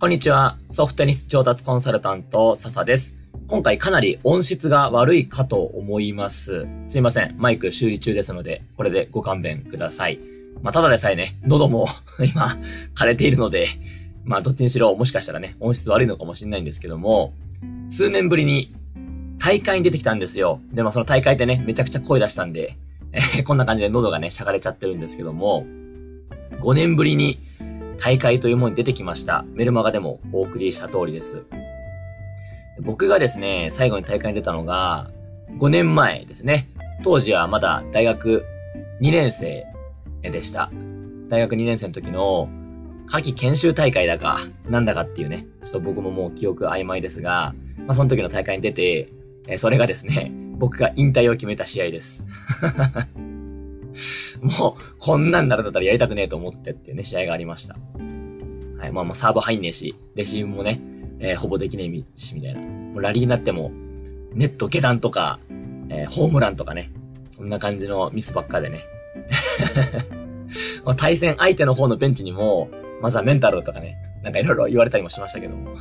こんにちは。ソフトテニス調達コンサルタント、笹です。今回かなり音質が悪いかと思います。すいません。マイク修理中ですので、これでご勘弁ください。まあ、ただでさえね、喉も 今、枯れているので、まあ、どっちにしろ、もしかしたらね、音質悪いのかもしれないんですけども、数年ぶりに大会に出てきたんですよ。で、まあ、その大会でね、めちゃくちゃ声出したんで、えー、こんな感じで喉がね、しゃがれちゃってるんですけども、5年ぶりに大会というものに出てきました。メルマガでもお送りした通りです。僕がですね、最後に大会に出たのが、5年前ですね。当時はまだ大学2年生でした。大学2年生の時の夏季研修大会だか、なんだかっていうね、ちょっと僕ももう記憶曖昧ですが、まあその時の大会に出て、それがですね、僕が引退を決めた試合です。もう、こんなんなるだったらやりたくねえと思ってっていうね、試合がありました。はい、まあまあサーブ入んねえし、レシーブもね、えー、ほぼできねえし、みたいな。もうラリーになっても、ネット下段とか、えー、ホームランとかね、そんな感じのミスばっかでね。対戦相手の方のベンチにも、まずはメンタルとかね、なんかいろいろ言われたりもしましたけども。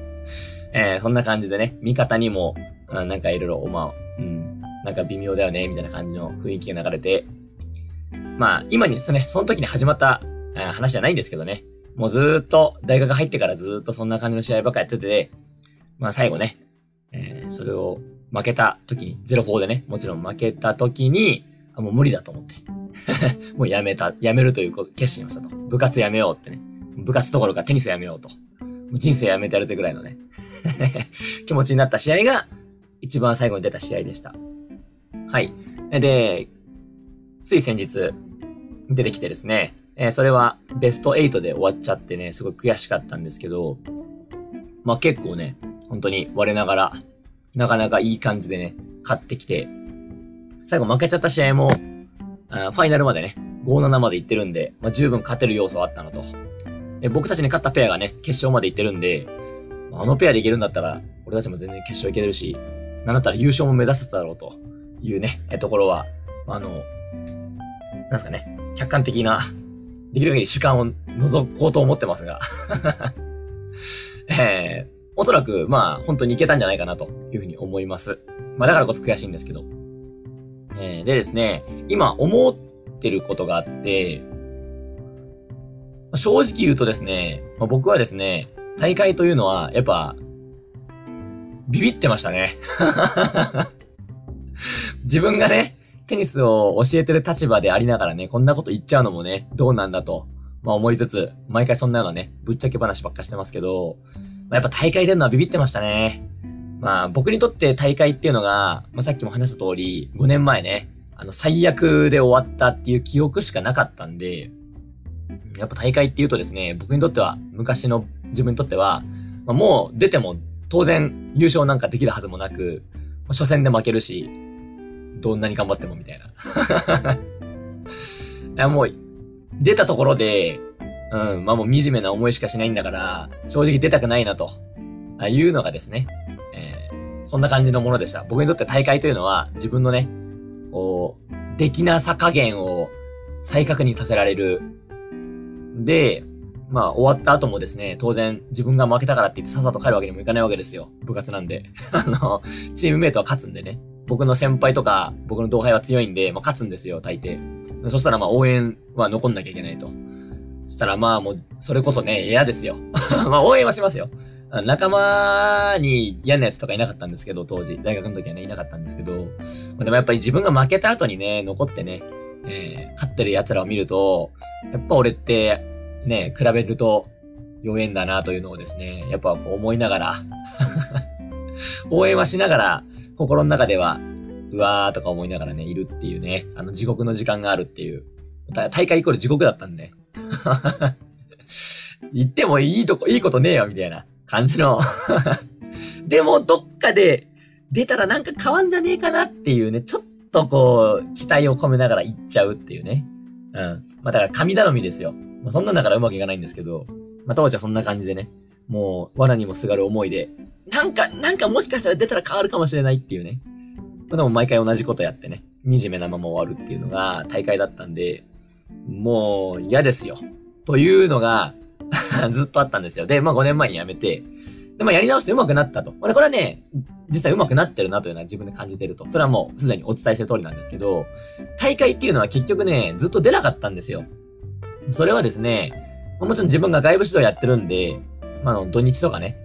えー、そんな感じでね、味方にも、うん、なんかいろいろ、まあ、うん、なんか微妙だよね、みたいな感じの雰囲気が流れて、まあ、今にですね、その時に始まった話じゃないんですけどね。もうずーっと、大学入ってからずーっとそんな感じの試合ばっかやってて、まあ最後ね、えー、それを負けた時に、0-4でね、もちろん負けた時に、あもう無理だと思って。もうやめた、やめるという決心をしたと。部活やめようってね。部活どころかテニスやめようと。もう人生やめてやるぜぐらいのね 気持ちになった試合が、一番最後に出た試合でした。はい。で、つい先日、出てきてですね、えー、それはベスト8で終わっちゃってね、すごい悔しかったんですけど、まあ結構ね、本当に我ながら、なかなかいい感じでね、勝ってきて、最後負けちゃった試合も、あファイナルまでね、5-7まで行ってるんで、まあ、十分勝てる要素はあったのと。で僕たちに勝ったペアがね、決勝まで行ってるんで、あのペアでいけるんだったら、俺たちも全然決勝行けるし、なんだったら優勝も目指せただろうというね、えところは、あの、なんすかね、客観的な、できる限り主観を覗こうと思ってますがえー、おそらく、まあ、本当にいけたんじゃないかなというふうに思います。まあ、だからこそ悔しいんですけど。えー、でですね、今思ってることがあって、正直言うとですね、まあ、僕はですね、大会というのは、やっぱ、ビビってましたね。自分がね、テニスを教えてる立場でありながらね、こんなこと言っちゃうのもね、どうなんだと、まあ思いつつ、毎回そんなようなね、ぶっちゃけ話ばっかしてますけど、まあ、やっぱ大会出るのはビビってましたね。まあ僕にとって大会っていうのが、まあさっきも話した通り、5年前ね、あの最悪で終わったっていう記憶しかなかったんで、やっぱ大会っていうとですね、僕にとっては、昔の自分にとっては、まあ、もう出ても当然優勝なんかできるはずもなく、初戦で負けるし、どんなに頑張ってもみたいな。いやもう、出たところで、うん、まあもう惨めな思いしかしないんだから、正直出たくないなと、あいうのがですね、えー、そんな感じのものでした。僕にとって大会というのは、自分のね、こう、出来なさ加減を再確認させられる。で、まあ終わった後もですね、当然自分が負けたからって言ってさっさと帰るわけにもいかないわけですよ。部活なんで。あの、チームメイトは勝つんでね。僕の先輩とか、僕の同輩は強いんで、まあ、勝つんですよ、大抵。そしたらまあ応援は残んなきゃいけないと。そしたらまあもう、それこそね、嫌ですよ。まあ応援はしますよ。仲間に嫌なやつとかいなかったんですけど、当時。大学の時はね、いなかったんですけど。まあ、でもやっぱり自分が負けた後にね、残ってね、えー、勝ってる奴らを見ると、やっぱ俺って、ね、比べると弱えんだなというのをですね、やっぱ思いながら 応援はしながら、心の中では、うわーとか思いながらね、いるっていうね、あの地獄の時間があるっていう。大会イコール地獄だったんで。言ってもいいとこ、いいことねえよ、みたいな感じの でも、どっかで出たらなんか変わんじゃねえかなっていうね、ちょっとこう、期待を込めながら行っちゃうっていうね。うん。まあ、だから神頼みですよ。まあ、そんなんだからうまくいかないんですけど、まあ、当時はそんな感じでね、もう、罠にもすがる思いで、なんか、なんかもしかしたら出たら変わるかもしれないっていうね。までも毎回同じことやってね、惨めなまま終わるっていうのが大会だったんで、もう嫌ですよ。というのが、ずっとあったんですよ。で、まあ5年前に辞めて、で、まあやり直して上手くなったと。俺これはね、実際上手くなってるなというのは自分で感じてると。それはもうすでにお伝えしてる通りなんですけど、大会っていうのは結局ね、ずっと出なかったんですよ。それはですね、もちろん自分が外部指導やってるんで、まあの土日とかね、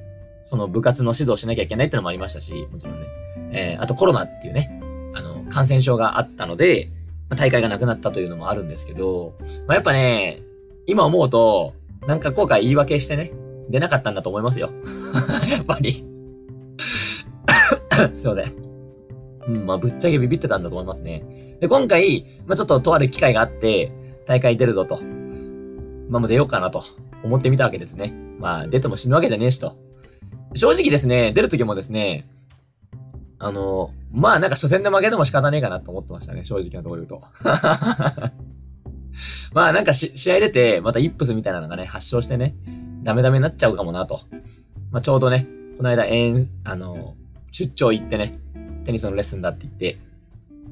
その部活の指導しなきゃいけないってのもありましたし、もちろんね。えー、あとコロナっていうね、あの、感染症があったので、まあ、大会がなくなったというのもあるんですけど、まあ、やっぱね、今思うと、なんか後悔言い訳してね、出なかったんだと思いますよ。やっぱり すいません。うん、まあ、ぶっちゃけビビってたんだと思いますね。で、今回、まあ、ちょっととある機会があって、大会出るぞと。まあ、もう出ようかなと思ってみたわけですね。まあ、出ても死ぬわけじゃねえしと。正直ですね、出るときもですね、あの、まあなんか初戦で負けても仕方ねえかなと思ってましたね、正直なところ言うと。まあなんか試合出て、またイップスみたいなのがね、発症してね、ダメダメになっちゃうかもなと。まあちょうどね、この間、えん、あの、出張行ってね、テニスのレッスンだって言って、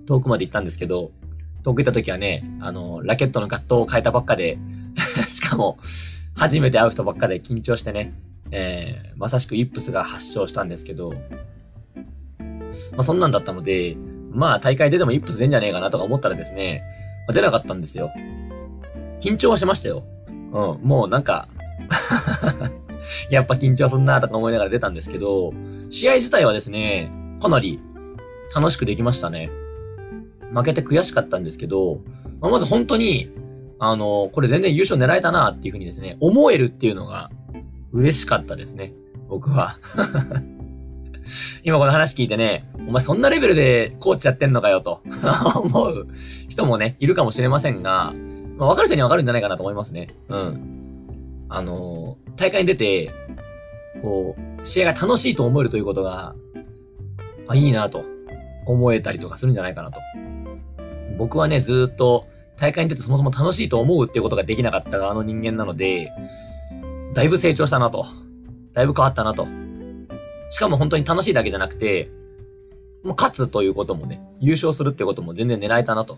遠くまで行ったんですけど、遠く行った時はね、あの、ラケットのガットを変えたばっかで しかも、初めて会う人ばっかで緊張してね、えー、まさしくイップスが発症したんですけど、まあそんなんだったので、まあ大会出てもイップス出んじゃねえかなとか思ったらですね、まあ、出なかったんですよ。緊張はしましたよ。うん、もうなんか やっぱ緊張すんなとか思いながら出たんですけど、試合自体はですね、かなり楽しくできましたね。負けて悔しかったんですけど、まあ、まず本当に、あの、これ全然優勝狙えたなっていうふうにですね、思えるっていうのが嬉しかったですね。僕は 今この話聞いてね、お前そんなレベルでコーチやってんのかよと 思う人もね、いるかもしれませんが、まあ、分かる人には分かるんじゃないかなと思いますね。うん。あの、大会に出て、こう、試合が楽しいと思えるということが、あ、いいなと思えたりとかするんじゃないかなと。僕はね、ずっと大会に出てそもそも楽しいと思うっていうことができなかった側の人間なので、だいぶ成長したなと。だいぶ変わったなと。しかも本当に楽しいだけじゃなくて、もう勝つということもね、優勝するってことも全然狙えたなと、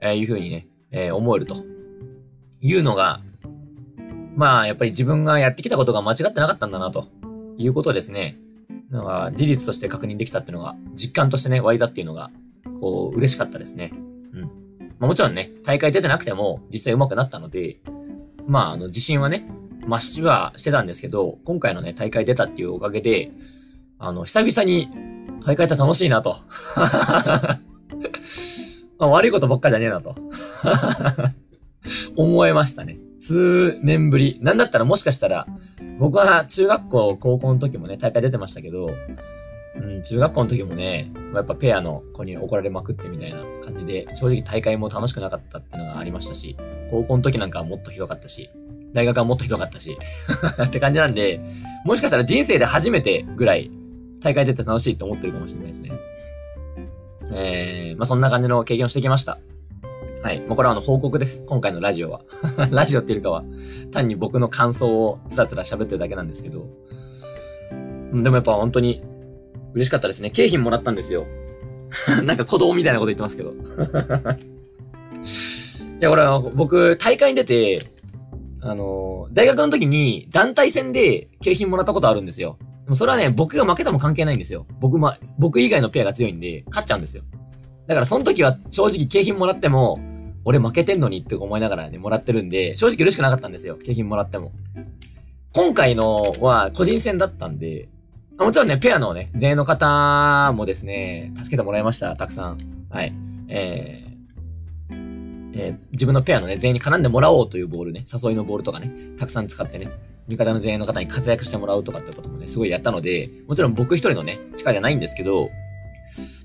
えー、いうふうにね、えー、思えるというのが、まあ、やっぱり自分がやってきたことが間違ってなかったんだなということですね。なんか、事実として確認できたっていうのが、実感としてね、湧いたっていうのが、こう、嬉しかったですね。うん。まあもちろんね、大会出てなくても、実際上手くなったので、まあ、あの、自信はね、増しはしてたんですけど、今回のね、大会出たっていうおかげで、あの、久々に大会って楽しいなと。悪いことばっかじゃねえなと。思えましたね。数年ぶり。なんだったらもしかしたら、僕は中学校、高校の時もね、大会出てましたけど、うん、中学校の時もね、やっぱペアの子に怒られまくってみたいな感じで、正直大会も楽しくなかったっていうのがありましたし、高校の時なんかはもっとひどかったし、大学はもっとひどかったし って感じなんで、もしかしたら人生で初めてぐらい大会出て楽しいと思ってるかもしれないですね。えー、まあそんな感じの経験をしてきました。はい。もうこれはあの報告です。今回のラジオは。ラジオっていうかは、単に僕の感想をつらつら喋ってるだけなんですけど。でもやっぱ本当に嬉しかったですね。景品もらったんですよ。なんか子供みたいなこと言ってますけど。いや、これは僕、大会に出て、あの、大学の時に団体戦で景品もらったことあるんですよ。でもそれはね、僕が負けても関係ないんですよ。僕ま、僕以外のペアが強いんで、勝っちゃうんですよ。だからその時は正直景品もらっても、俺負けてんのにって思いながらね、もらってるんで、正直嬉しくなかったんですよ。景品もらっても。今回のは個人戦だったんで、もちろんね、ペアのね、全員の方もですね、助けてもらいました。たくさん。はい。えー、えー、自分のペアのね、全員に絡んでもらおうというボールね、誘いのボールとかね、たくさん使ってね、味方の全員の方に活躍してもらうとかってこともね、すごいやったので、もちろん僕一人のね、力じゃないんですけど、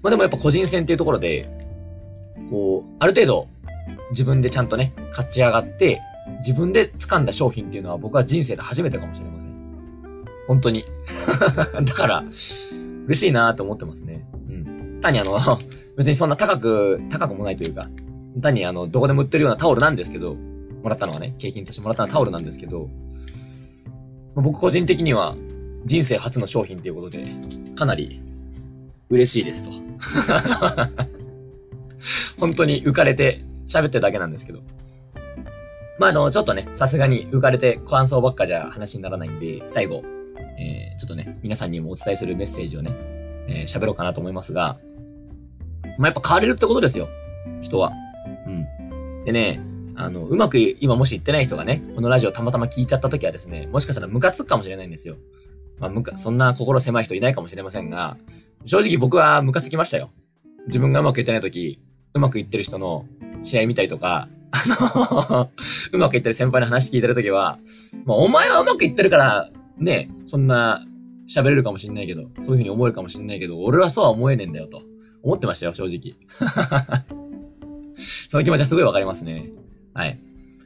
まあでもやっぱ個人戦っていうところで、こう、ある程度、自分でちゃんとね、勝ち上がって、自分で掴んだ商品っていうのは僕は人生で初めてかもしれません。本当に。だから、嬉しいなと思ってますね。うん。単にあの、別にそんな高く、高くもないというか、単にあの、どこでも売ってるようなタオルなんですけど、もらったのはね、景品としてもらったのはタオルなんですけど、僕個人的には人生初の商品ということで、かなり嬉しいですと。本当に浮かれて喋ってるだけなんですけど。まあ、あの、ちょっとね、さすがに浮かれて感想ばっかじゃ話にならないんで、最後、えー、ちょっとね、皆さんにもお伝えするメッセージをね、えー、喋ろうかなと思いますが、まあ、やっぱ変われるってことですよ。人は。うん。でね、あの、うまく今もし言ってない人がね、このラジオたまたま聞いちゃった時はですね、もしかしたらムカつくかもしれないんですよ。まあ、そんな心狭い人いないかもしれませんが、正直僕はムカつきましたよ。自分がうまくいってない時、うまくいってる人の試合見たりとか、あの うまくいってる先輩の話聞いてる時は、まあ、お前はうまくいってるから、ね、そんな喋れるかもしんないけど、そういう風に思えるかもしんないけど、俺はそうは思えねえんだよと。思ってましたよ、正直。その気持ちはすごいわかりますね。はい。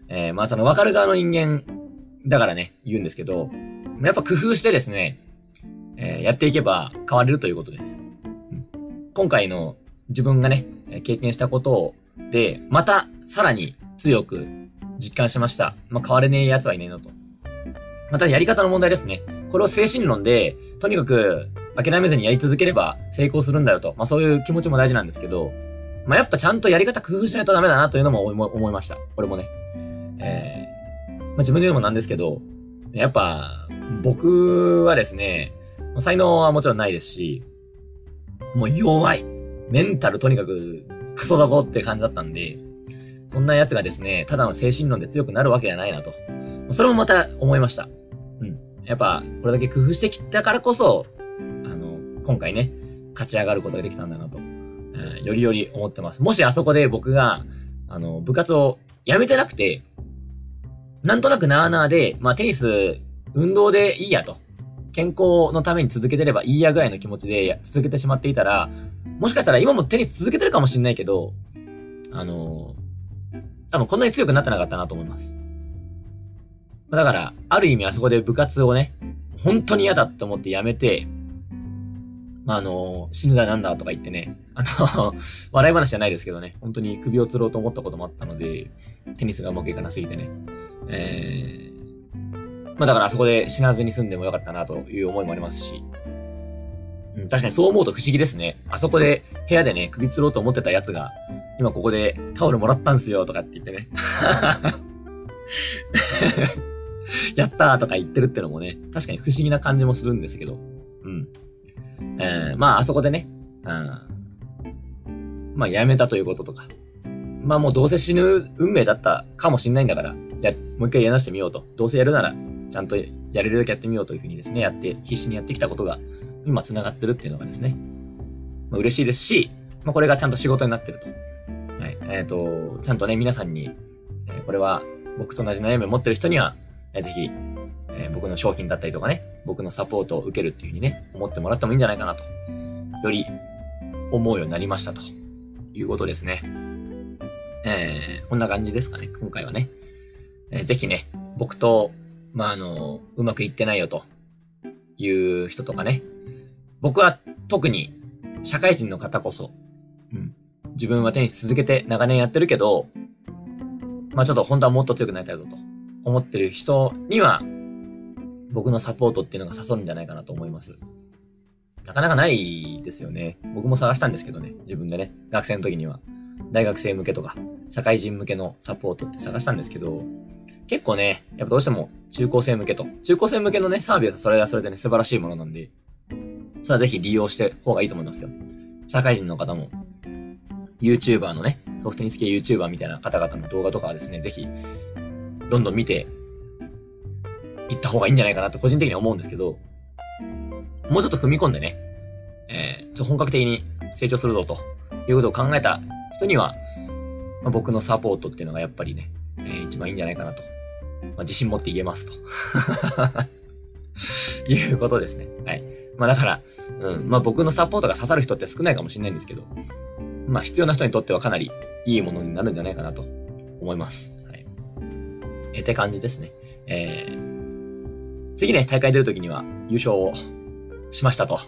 えー、まあ、そのわかる側の人間だからね、言うんですけど、やっぱ工夫してですね、えー、やっていけば変われるということです。今回の自分がね、経験したことで、またさらに強く実感しました。まあ、変われねえ奴はいねえなと。またやり方の問題ですね。これを精神論で、とにかく諦めずにやり続ければ成功するんだよと。まあそういう気持ちも大事なんですけど、まあやっぱちゃんとやり方工夫しないとダメだなというのも思いました。これもね。えー、まあ自分で言うのもなんですけど、やっぱ僕はですね、才能はもちろんないですし、もう弱い。メンタルとにかくクソだこって感じだったんで、そんな奴がですね、ただの精神論で強くなるわけじゃないなと。それもまた思いました。やっぱ、これだけ工夫してきたからこそ、あの、今回ね、勝ち上がることができたんだなと、えー、よりより思ってます。もしあそこで僕が、あの、部活を辞めてなくて、なんとなくなーなーで、まあテニス、運動でいいやと。健康のために続けてればいいやぐらいの気持ちで続けてしまっていたら、もしかしたら今もテニス続けてるかもしんないけど、あの多分こんなに強くなってなかったなと思います。だから、ある意味あそこで部活をね、本当に嫌だって思ってやめて、まあ、あの、死ぬだなんだとか言ってね、あの 笑い話じゃないですけどね、本当に首を吊ろうと思ったこともあったので、テニスがうまくいかなすぎてね。えーまあだからあそこで死なずに済んでもよかったなという思いもありますし。うん、確かにそう思うと不思議ですね。あそこで部屋でね、首吊ろうと思ってたやつが、今ここでタオルもらったんすよとかって言ってね。やったーとか言ってるってのもね、確かに不思議な感じもするんですけど。うん。えー、まああそこでね、うん。まあやめたということとか。まあもうどうせ死ぬ運命だったかもしんないんだから、や、もう一回やらしてみようと。どうせやるならちゃんとやれるだけやってみようというふうにですね、やって、必死にやってきたことが、今繋がってるっていうのがですね、まあ、嬉しいですし、まあ、これがちゃんと仕事になってると。はい。えっ、ー、と、ちゃんとね、皆さんに、えー、これは僕と同じ悩みを持ってる人には、えー、ぜひ、え僕の商品だったりとかね、僕のサポートを受けるっていうふうにね、思ってもらってもいいんじゃないかなと。より思うようになりましたということですね。えー、こんな感じですかね、今回はね。えー、ぜひね、僕とまあ、あの、うまくいってないよという人とかね。僕は特に社会人の方こそ、うん。自分はテニス続けて長年やってるけど、まあちょっと本当はもっと強くなりたいぞと思ってる人には、僕のサポートっていうのが誘うんじゃないかなと思います。なかなかないですよね。僕も探したんですけどね。自分でね。学生の時には。大学生向けとか、社会人向けのサポートって探したんですけど、結構ね、やっぱどうしても中高生向けと、中高生向けのね、サービスはそれはそれでね、素晴らしいものなんで、それはぜひ利用して方がいいと思いますよ。社会人の方も、YouTuber のね、ソフトテニス系 YouTuber みたいな方々の動画とかはですね、ぜひ、どんどん見て、いった方がいいんじゃないかなと個人的には思うんですけど、もうちょっと踏み込んでね、えー、ちょ本格的に成長するぞということを考えた人には、まあ、僕のサポートっていうのがやっぱりね、えー、一番いいんじゃないかなとまあ、自信持って言えますと。いうことですね。はい。まあだから、うん。まあ僕のサポートが刺さる人って少ないかもしれないんですけど、まあ必要な人にとってはかなりいいものになるんじゃないかなと思います。って感じですね。えー、次ね、大会出るときには優勝をしましたと。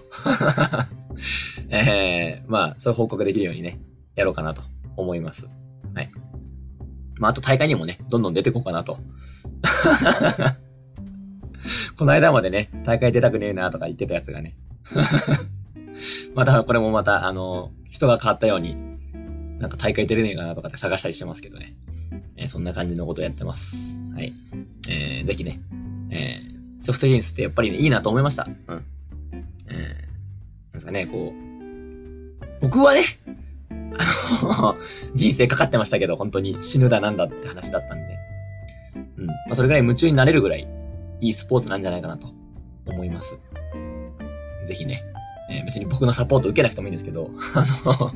えー、まあ、そういう報告できるようにね、やろうかなと思います。はい。まあ、あと大会にもね、どんどん出てこうかなと。この間までね、大会出たくねえなとか言ってたやつがね。また、これもまた、あの、人が変わったように、なんか大会出れねえかなとかって探したりしてますけどね。えそんな感じのことをやってます。はい。えー、ぜひね、えー、ソフトテニスってやっぱりね、いいなと思いました。うん。えー、なんですかね、こう、僕はね、あの、人生かかってましたけど、本当に死ぬだなんだって話だったんで、うん。まあ、それぐらい夢中になれるぐらい、いいスポーツなんじゃないかなと思います。ぜひね、えー別に僕のサポート受けなくてもいいんですけど、あの、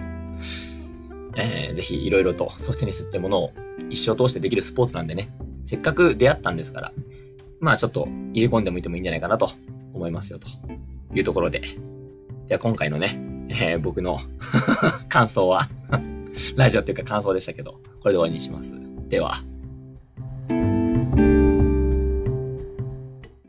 えーぜひいろいろとソフトテニスってものを一生通してできるスポーツなんでね、せっかく出会ったんですから、まあちょっと入れ込んでもいてもいいんじゃないかなと思いますよというところで。じゃあ今回のね、えー僕の 感想は、ラジオっていうか感想でしたけど、これで終わりにします。では。